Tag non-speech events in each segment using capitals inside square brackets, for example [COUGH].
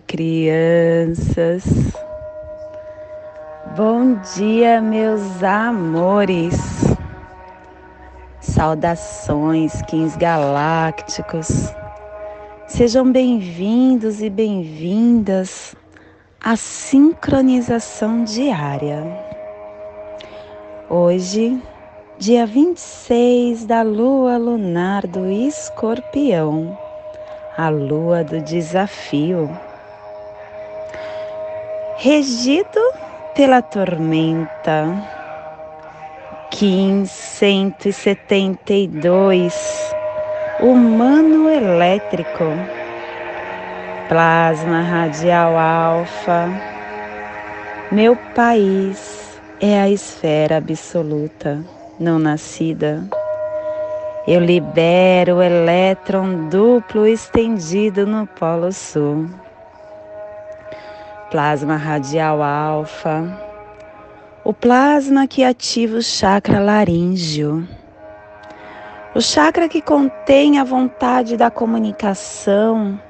Crianças. Bom dia, meus amores. Saudações, quins galácticos. Sejam bem-vindos e bem-vindas à sincronização diária. Hoje, dia 26 da lua lunar do Escorpião a lua do desafio, regido pela tormenta. Kim 172, humano elétrico, plasma radial alfa. Meu país é a esfera absoluta, não nascida eu libero o elétron duplo estendido no Polo Sul. Plasma radial alfa. O plasma que ativa o chakra laríngeo. O chakra que contém a vontade da comunicação,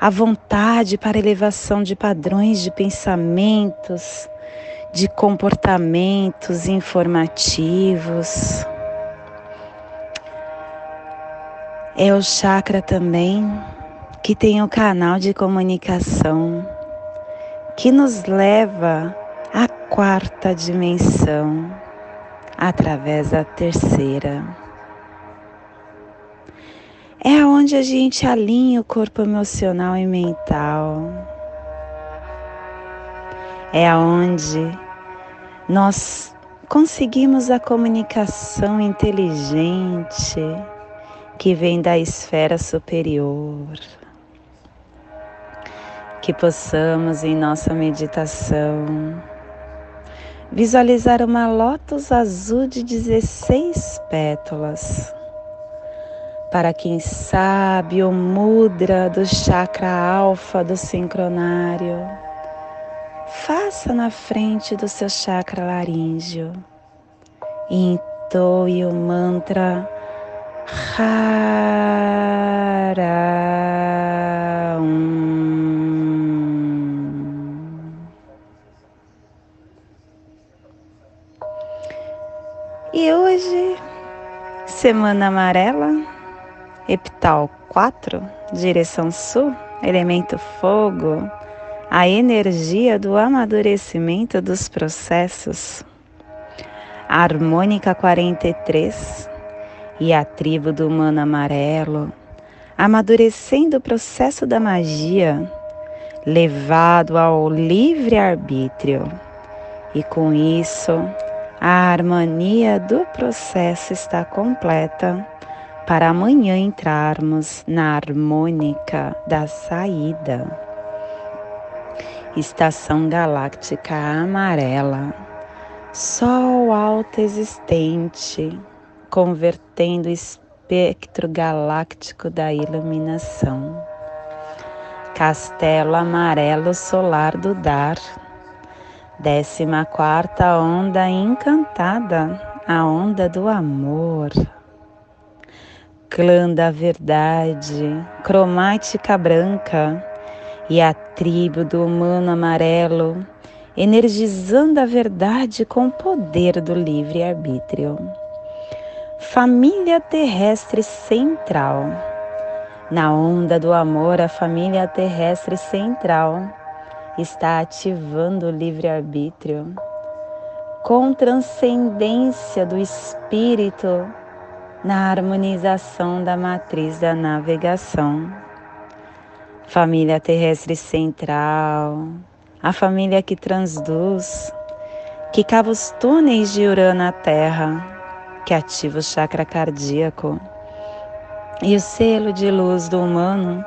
a vontade para elevação de padrões de pensamentos, de comportamentos informativos É o chakra também que tem o canal de comunicação que nos leva à quarta dimensão através da terceira. É onde a gente alinha o corpo emocional e mental. É onde nós conseguimos a comunicação inteligente que vem da esfera superior. Que possamos em nossa meditação visualizar uma lótus azul de 16 pétalas. Para quem sabe o mudra do chakra alfa do sincronário, faça na frente do seu chakra laríngeo e entoe o mantra e semana amarela, epital 4, direção sul, elemento fogo, a energia do amadurecimento dos processos. harmônica 43, e a tribo do humano amarelo, amadurecendo o processo da magia, levado ao livre-arbítrio. E com isso, a harmonia do processo está completa para amanhã entrarmos na harmônica da saída. Estação galáctica amarela, Sol alto existente convertendo o espectro galáctico da iluminação. Castelo amarelo solar do dar, décima quarta onda encantada, a onda do amor. Clã da verdade, cromática branca e a tribo do humano amarelo, energizando a verdade com o poder do livre-arbítrio. Família terrestre central. Na onda do amor, a família terrestre central está ativando o livre-arbítrio com transcendência do espírito na harmonização da matriz da navegação. Família terrestre central, a família que transduz, que cava os túneis de Urano à Terra que ativa o chakra cardíaco. E o selo de luz do humano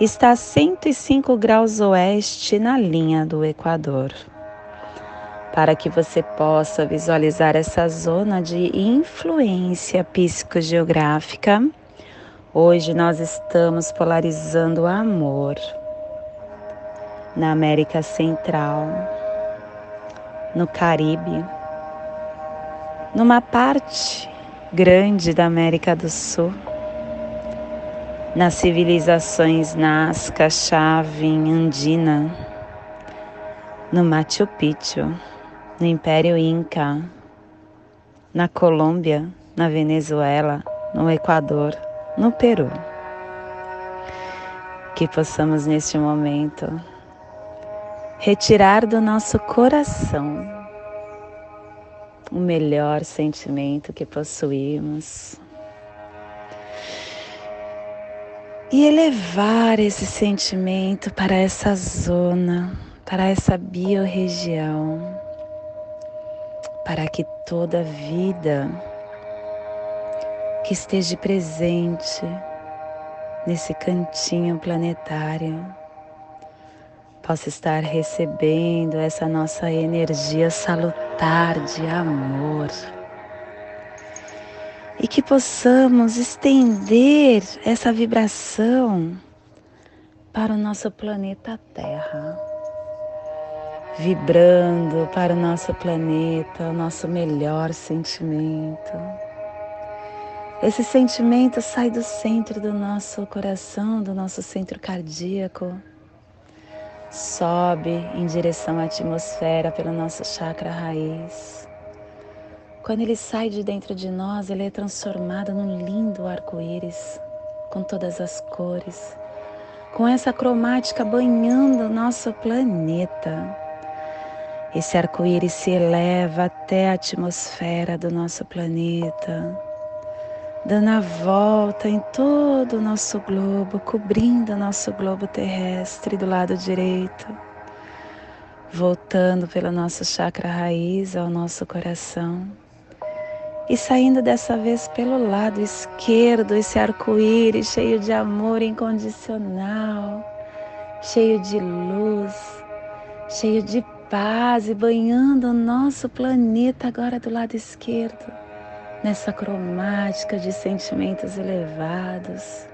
está a 105 graus oeste na linha do Equador. Para que você possa visualizar essa zona de influência psicogeográfica, hoje nós estamos polarizando o amor na América Central, no Caribe numa parte grande da América do Sul, nas civilizações Nazca, Chavin, Andina, no Machu Picchu, no Império Inca, na Colômbia, na Venezuela, no Equador, no Peru. Que possamos neste momento retirar do nosso coração o melhor sentimento que possuímos e elevar esse sentimento para essa zona, para essa biorregião, para que toda vida que esteja presente nesse cantinho planetário possa estar recebendo essa nossa energia salutar de amor. E que possamos estender essa vibração para o nosso planeta Terra. Vibrando para o nosso planeta, o nosso melhor sentimento. Esse sentimento sai do centro do nosso coração, do nosso centro cardíaco sobe em direção à atmosfera pelo nosso chakra raiz. Quando ele sai de dentro de nós, ele é transformado num lindo arco-íris com todas as cores, com essa cromática banhando o nosso planeta. Esse arco-íris se eleva até a atmosfera do nosso planeta dando a volta em todo o nosso globo, cobrindo o nosso globo terrestre do lado direito, voltando pelo nosso chakra raiz ao nosso coração e saindo dessa vez pelo lado esquerdo, esse arco-íris cheio de amor incondicional, cheio de luz, cheio de paz e banhando o nosso planeta agora do lado esquerdo nessa cromática de sentimentos elevados,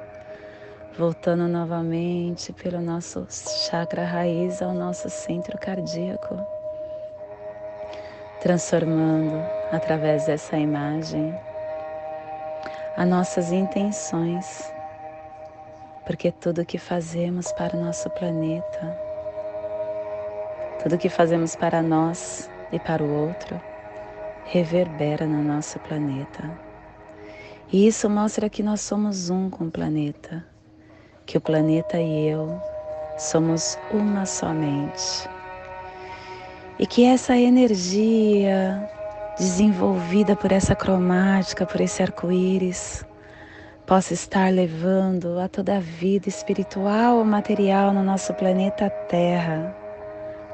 voltando novamente pelo nosso chakra raiz ao nosso centro cardíaco, transformando através dessa imagem as nossas intenções, porque tudo que fazemos para o nosso planeta, tudo que fazemos para nós e para o outro, reverbera no nosso planeta. E isso mostra que nós somos um com o planeta, que o planeta e eu somos uma somente. E que essa energia desenvolvida por essa cromática, por esse arco-íris, possa estar levando a toda a vida espiritual ou material no nosso planeta Terra.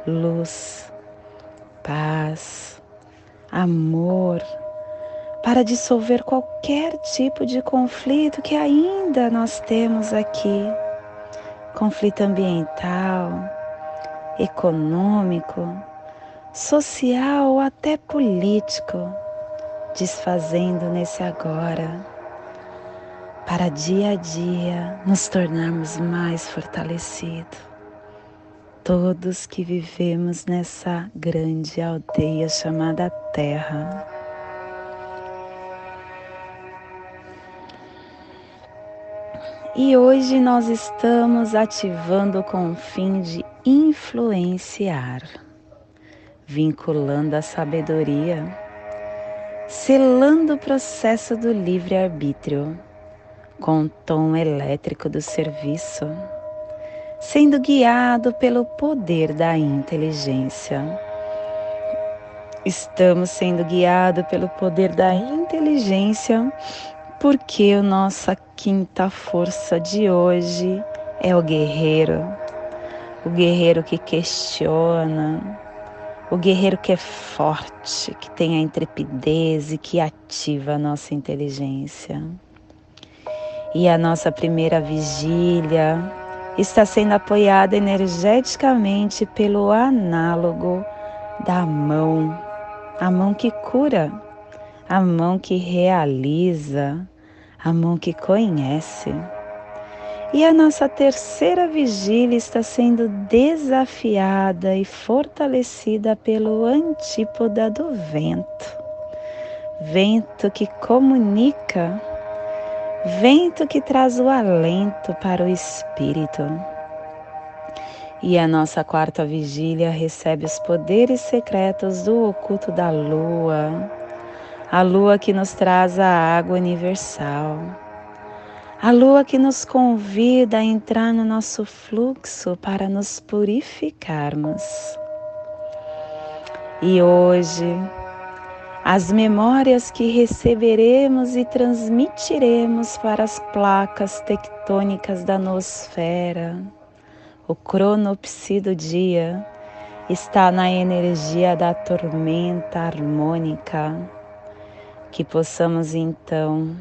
Luz, paz, amor, para dissolver qualquer tipo de conflito que ainda nós temos aqui. Conflito ambiental, econômico, social ou até político, desfazendo nesse agora, para dia a dia nos tornarmos mais fortalecidos todos que vivemos nessa grande aldeia chamada Terra. E hoje nós estamos ativando com o fim de influenciar, vinculando a sabedoria, selando o processo do livre-arbítrio com o tom elétrico do serviço sendo guiado pelo poder da inteligência. Estamos sendo guiados pelo poder da inteligência porque a nossa quinta força de hoje é o guerreiro. O guerreiro que questiona, o guerreiro que é forte, que tem a intrepidez e que ativa a nossa inteligência. E a nossa primeira vigília está sendo apoiada energeticamente pelo análogo da mão, a mão que cura, a mão que realiza, a mão que conhece. E a nossa terceira vigília está sendo desafiada e fortalecida pelo antípoda do vento. Vento que comunica, vento que traz o alento para o espírito. E a nossa quarta vigília recebe os poderes secretos do oculto da lua, a lua que nos traz a água universal, a lua que nos convida a entrar no nosso fluxo para nos purificarmos. E hoje, as memórias que receberemos e transmitiremos para as placas tectônicas da nosfera o cronopsi do dia está na energia da tormenta harmônica, que possamos então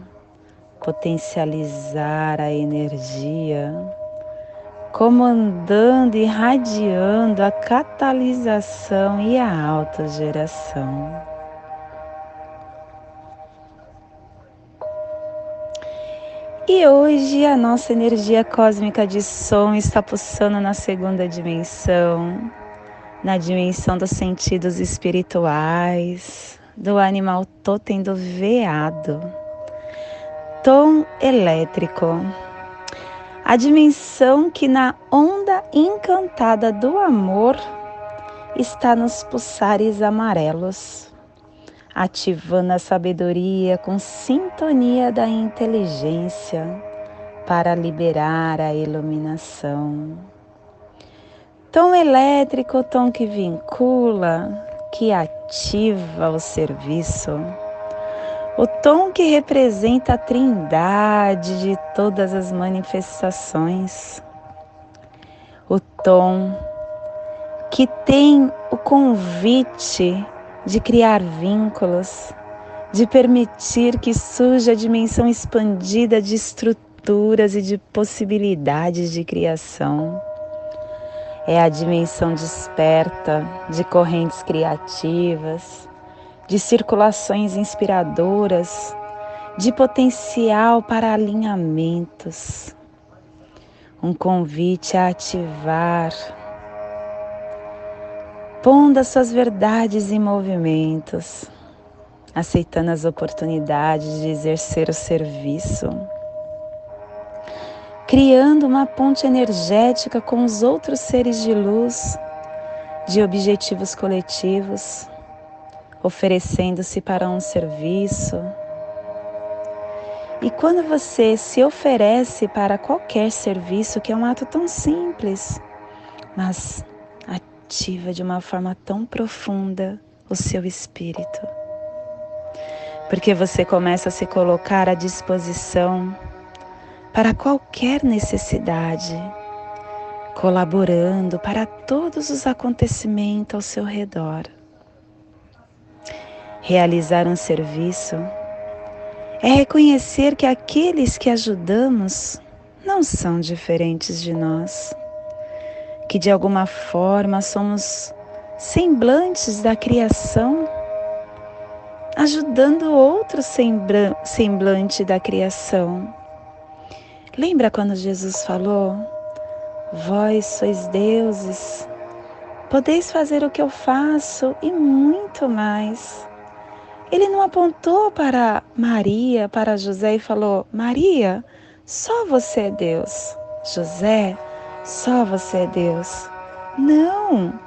potencializar a energia, comandando e radiando a catalisação e a autogeração. E hoje a nossa energia cósmica de som está pulsando na segunda dimensão, na dimensão dos sentidos espirituais, do animal totem do veado. Tom elétrico. A dimensão que na onda encantada do amor está nos pulsares amarelos ativando a sabedoria com sintonia da inteligência para liberar a iluminação. Tom elétrico, tom que vincula, que ativa o serviço. O tom que representa a trindade de todas as manifestações. O tom que tem o convite de criar vínculos, de permitir que surja a dimensão expandida de estruturas e de possibilidades de criação. É a dimensão desperta de correntes criativas, de circulações inspiradoras, de potencial para alinhamentos. Um convite a ativar pondo as suas verdades em movimentos, aceitando as oportunidades de exercer o serviço, criando uma ponte energética com os outros seres de luz, de objetivos coletivos, oferecendo-se para um serviço. E quando você se oferece para qualquer serviço, que é um ato tão simples, mas ativa de uma forma tão profunda o seu espírito. Porque você começa a se colocar à disposição para qualquer necessidade, colaborando para todos os acontecimentos ao seu redor. Realizar um serviço é reconhecer que aqueles que ajudamos não são diferentes de nós que de alguma forma somos semblantes da criação, ajudando outro semblante da criação. Lembra quando Jesus falou: Vós sois deuses, podeis fazer o que eu faço e muito mais. Ele não apontou para Maria, para José e falou: Maria, só você é Deus. José, só você é Deus. Não!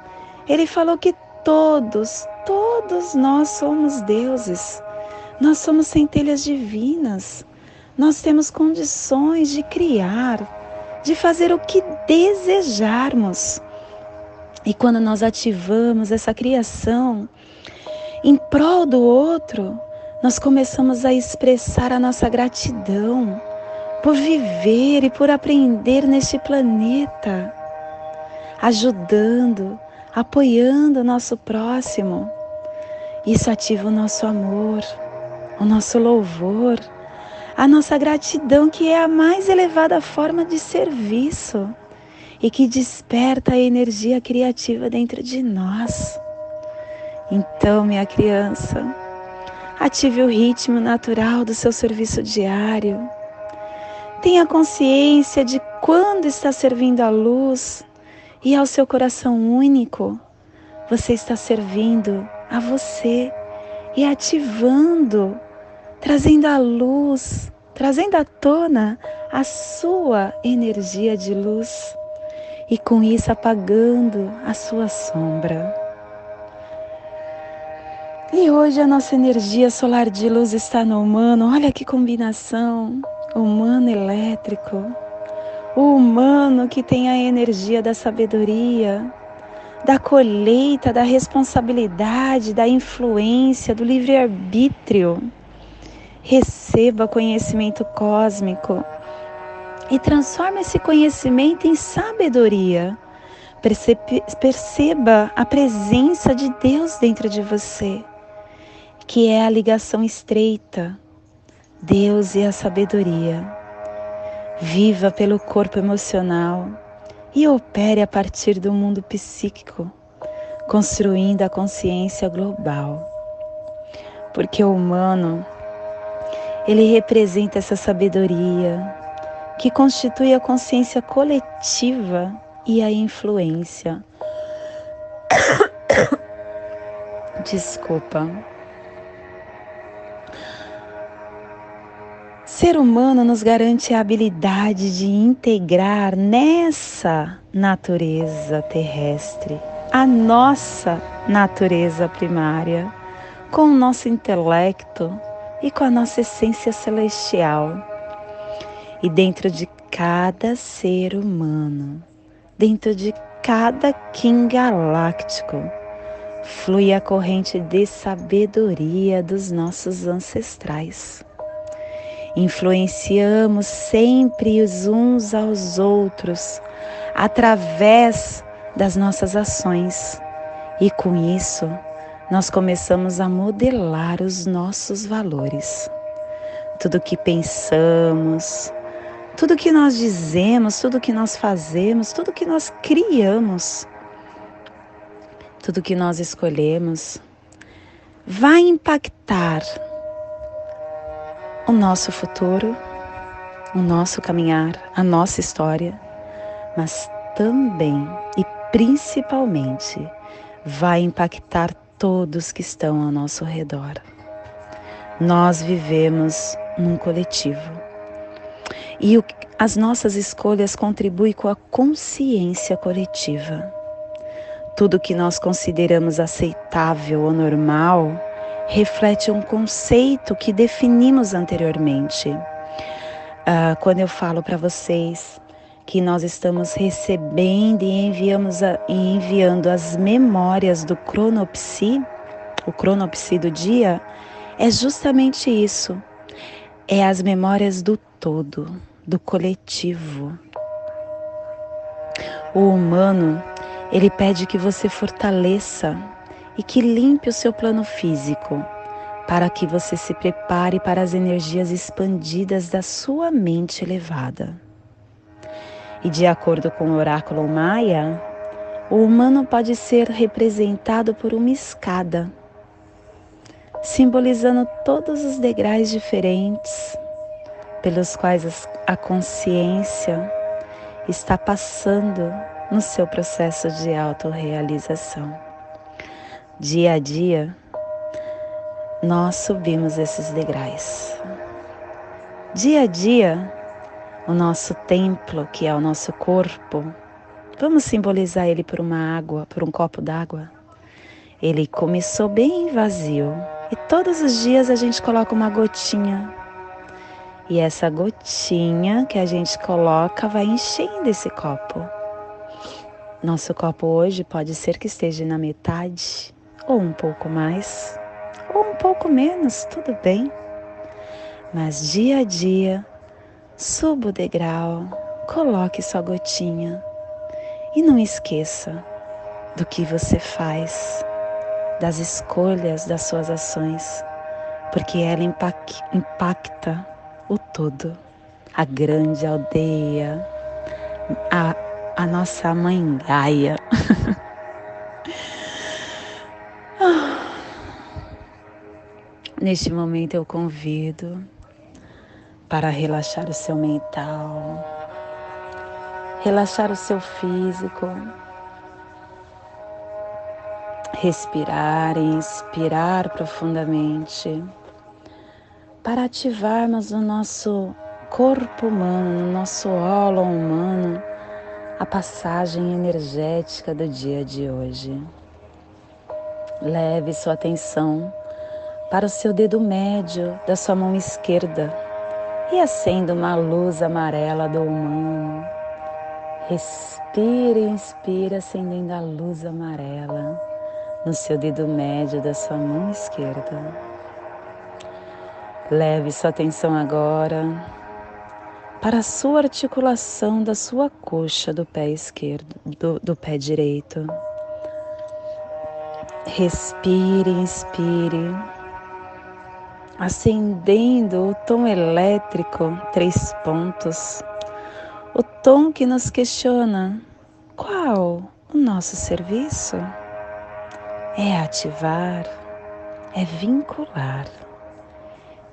Ele falou que todos, todos nós somos deuses. Nós somos centelhas divinas. Nós temos condições de criar, de fazer o que desejarmos. E quando nós ativamos essa criação em prol do outro, nós começamos a expressar a nossa gratidão por viver e por aprender neste planeta, ajudando, apoiando o nosso próximo. Isso ativa o nosso amor, o nosso louvor, a nossa gratidão, que é a mais elevada forma de serviço e que desperta a energia criativa dentro de nós. Então, minha criança, ative o ritmo natural do seu serviço diário Tenha consciência de quando está servindo a luz e ao seu coração único, você está servindo a você e ativando, trazendo a luz trazendo à tona a sua energia de luz e com isso apagando a sua sombra. E hoje a nossa energia solar de luz está no humano. Olha que combinação! Humano elétrico. O humano que tem a energia da sabedoria, da colheita, da responsabilidade, da influência, do livre-arbítrio. Receba conhecimento cósmico e transforme esse conhecimento em sabedoria. Perceba a presença de Deus dentro de você, que é a ligação estreita, Deus e a sabedoria. Viva pelo corpo emocional e opere a partir do mundo psíquico, construindo a consciência global. Porque o humano, ele representa essa sabedoria que constitui a consciência coletiva e a influência. [COUGHS] Desculpa. Ser humano nos garante a habilidade de integrar nessa natureza terrestre a nossa natureza primária com o nosso intelecto e com a nossa essência celestial. E dentro de cada ser humano, dentro de cada Kim galáctico, flui a corrente de sabedoria dos nossos ancestrais influenciamos sempre os uns aos outros através das nossas ações e com isso nós começamos a modelar os nossos valores. Tudo que pensamos, tudo que nós dizemos, tudo que nós fazemos, tudo que nós criamos, tudo que nós escolhemos vai impactar o nosso futuro, o nosso caminhar, a nossa história, mas também e principalmente vai impactar todos que estão ao nosso redor. Nós vivemos num coletivo e o, as nossas escolhas contribuem com a consciência coletiva. Tudo que nós consideramos aceitável ou normal reflete um conceito que definimos anteriormente. Uh, quando eu falo para vocês que nós estamos recebendo e enviamos a, e enviando as memórias do cronopsi, o cronopsi do dia, é justamente isso. É as memórias do todo, do coletivo. O humano, ele pede que você fortaleça e que limpe o seu plano físico, para que você se prepare para as energias expandidas da sua mente elevada. E de acordo com o oráculo Maia, o humano pode ser representado por uma escada, simbolizando todos os degraus diferentes pelos quais a consciência está passando no seu processo de autorrealização. Dia a dia, nós subimos esses degraus. Dia a dia, o nosso templo, que é o nosso corpo, vamos simbolizar ele por uma água, por um copo d'água. Ele começou bem vazio e todos os dias a gente coloca uma gotinha. E essa gotinha que a gente coloca vai enchendo esse copo. Nosso copo hoje pode ser que esteja na metade, ou um pouco mais, ou um pouco menos, tudo bem. Mas dia a dia, suba o degrau, coloque sua gotinha e não esqueça do que você faz, das escolhas das suas ações, porque ela impacta o todo, a grande aldeia, a, a nossa mãe Gaia. [LAUGHS] Neste momento eu convido para relaxar o seu mental, relaxar o seu físico, respirar e inspirar profundamente, para ativarmos no nosso corpo humano, no nosso holo humano, a passagem energética do dia de hoje. Leve sua atenção para o seu dedo médio da sua mão esquerda e acenda uma luz amarela do humano. Respire e acendendo a luz amarela no seu dedo médio da sua mão esquerda. Leve sua atenção agora para a sua articulação da sua coxa do pé esquerdo, do, do pé direito. Respire, inspire, acendendo o tom elétrico, três pontos, o tom que nos questiona: qual o nosso serviço? É ativar, é vincular.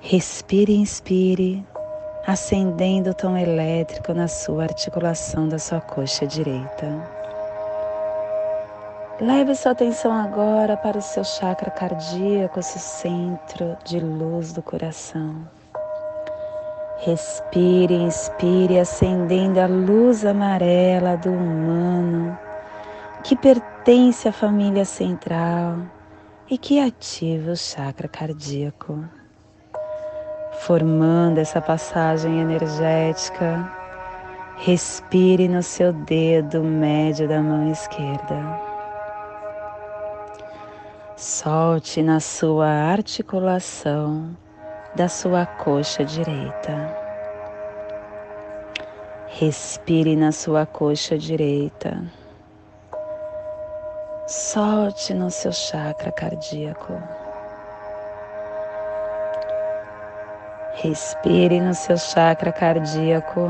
Respire, inspire, acendendo o tom elétrico na sua articulação da sua coxa direita. Leve sua atenção agora para o seu chakra cardíaco, seu centro de luz do coração. Respire, inspire, acendendo a luz amarela do humano que pertence à família central e que ativa o chakra cardíaco, formando essa passagem energética. Respire no seu dedo médio da mão esquerda. Solte na sua articulação da sua coxa direita. Respire na sua coxa direita. Solte no seu chakra cardíaco. Respire no seu chakra cardíaco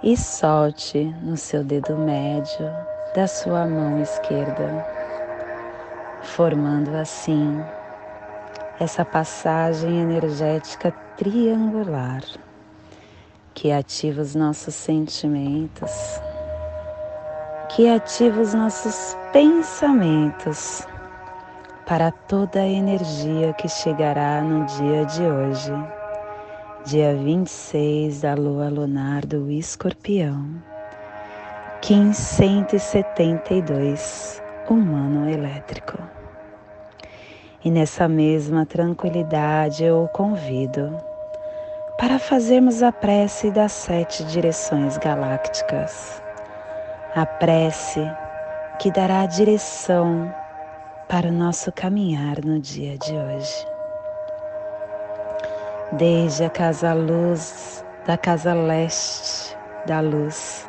e solte no seu dedo médio da sua mão esquerda formando assim essa passagem energética triangular que ativa os nossos sentimentos, que ativa os nossos pensamentos para toda a energia que chegará no dia de hoje, dia 26 da lua lunar do escorpião, 1572, humano elétrico. E nessa mesma tranquilidade eu o convido para fazermos a prece das sete direções galácticas. A prece que dará direção para o nosso caminhar no dia de hoje. Desde a casa luz, da casa leste da luz,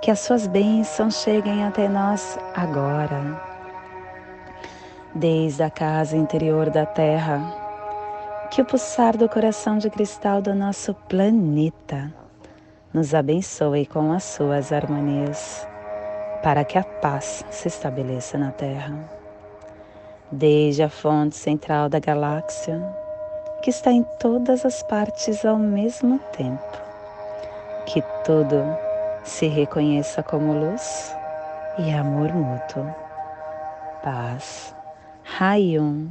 que as suas bênçãos cheguem até nós agora desde a casa interior da Terra, que o pulsar do coração de cristal do nosso planeta nos abençoe com as suas harmonias, para que a paz se estabeleça na Terra. Desde a fonte central da galáxia, que está em todas as partes ao mesmo tempo, que tudo se reconheça como luz e amor mútuo, paz. Hayum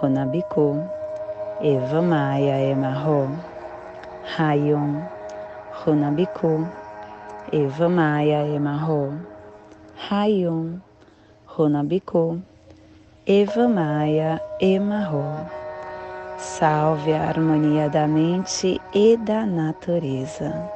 Honabiku. Eva Maia Emarro. Hayum Honabiku. Eva Maia Emarro. Hayum Honabiku. Eva Maia Emarro. Salve a harmonia da mente e da natureza.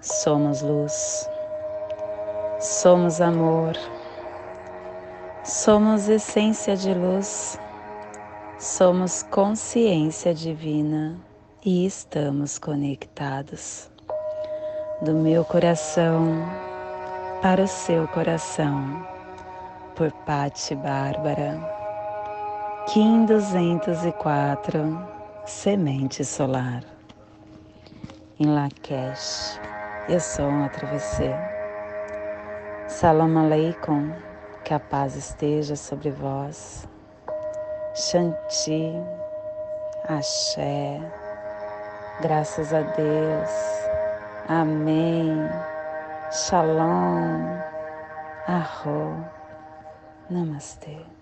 Somos luz, somos amor, somos essência de luz. Somos consciência divina e estamos conectados. Do meu coração para o seu coração, por Patti Bárbara, Kim 204, Semente Solar. Em Lakesh, eu sou um atravessê. Salam Aleikum, que a paz esteja sobre vós. Shanti, Axé, graças a Deus, Amém, Shalom, Arro, Namastê.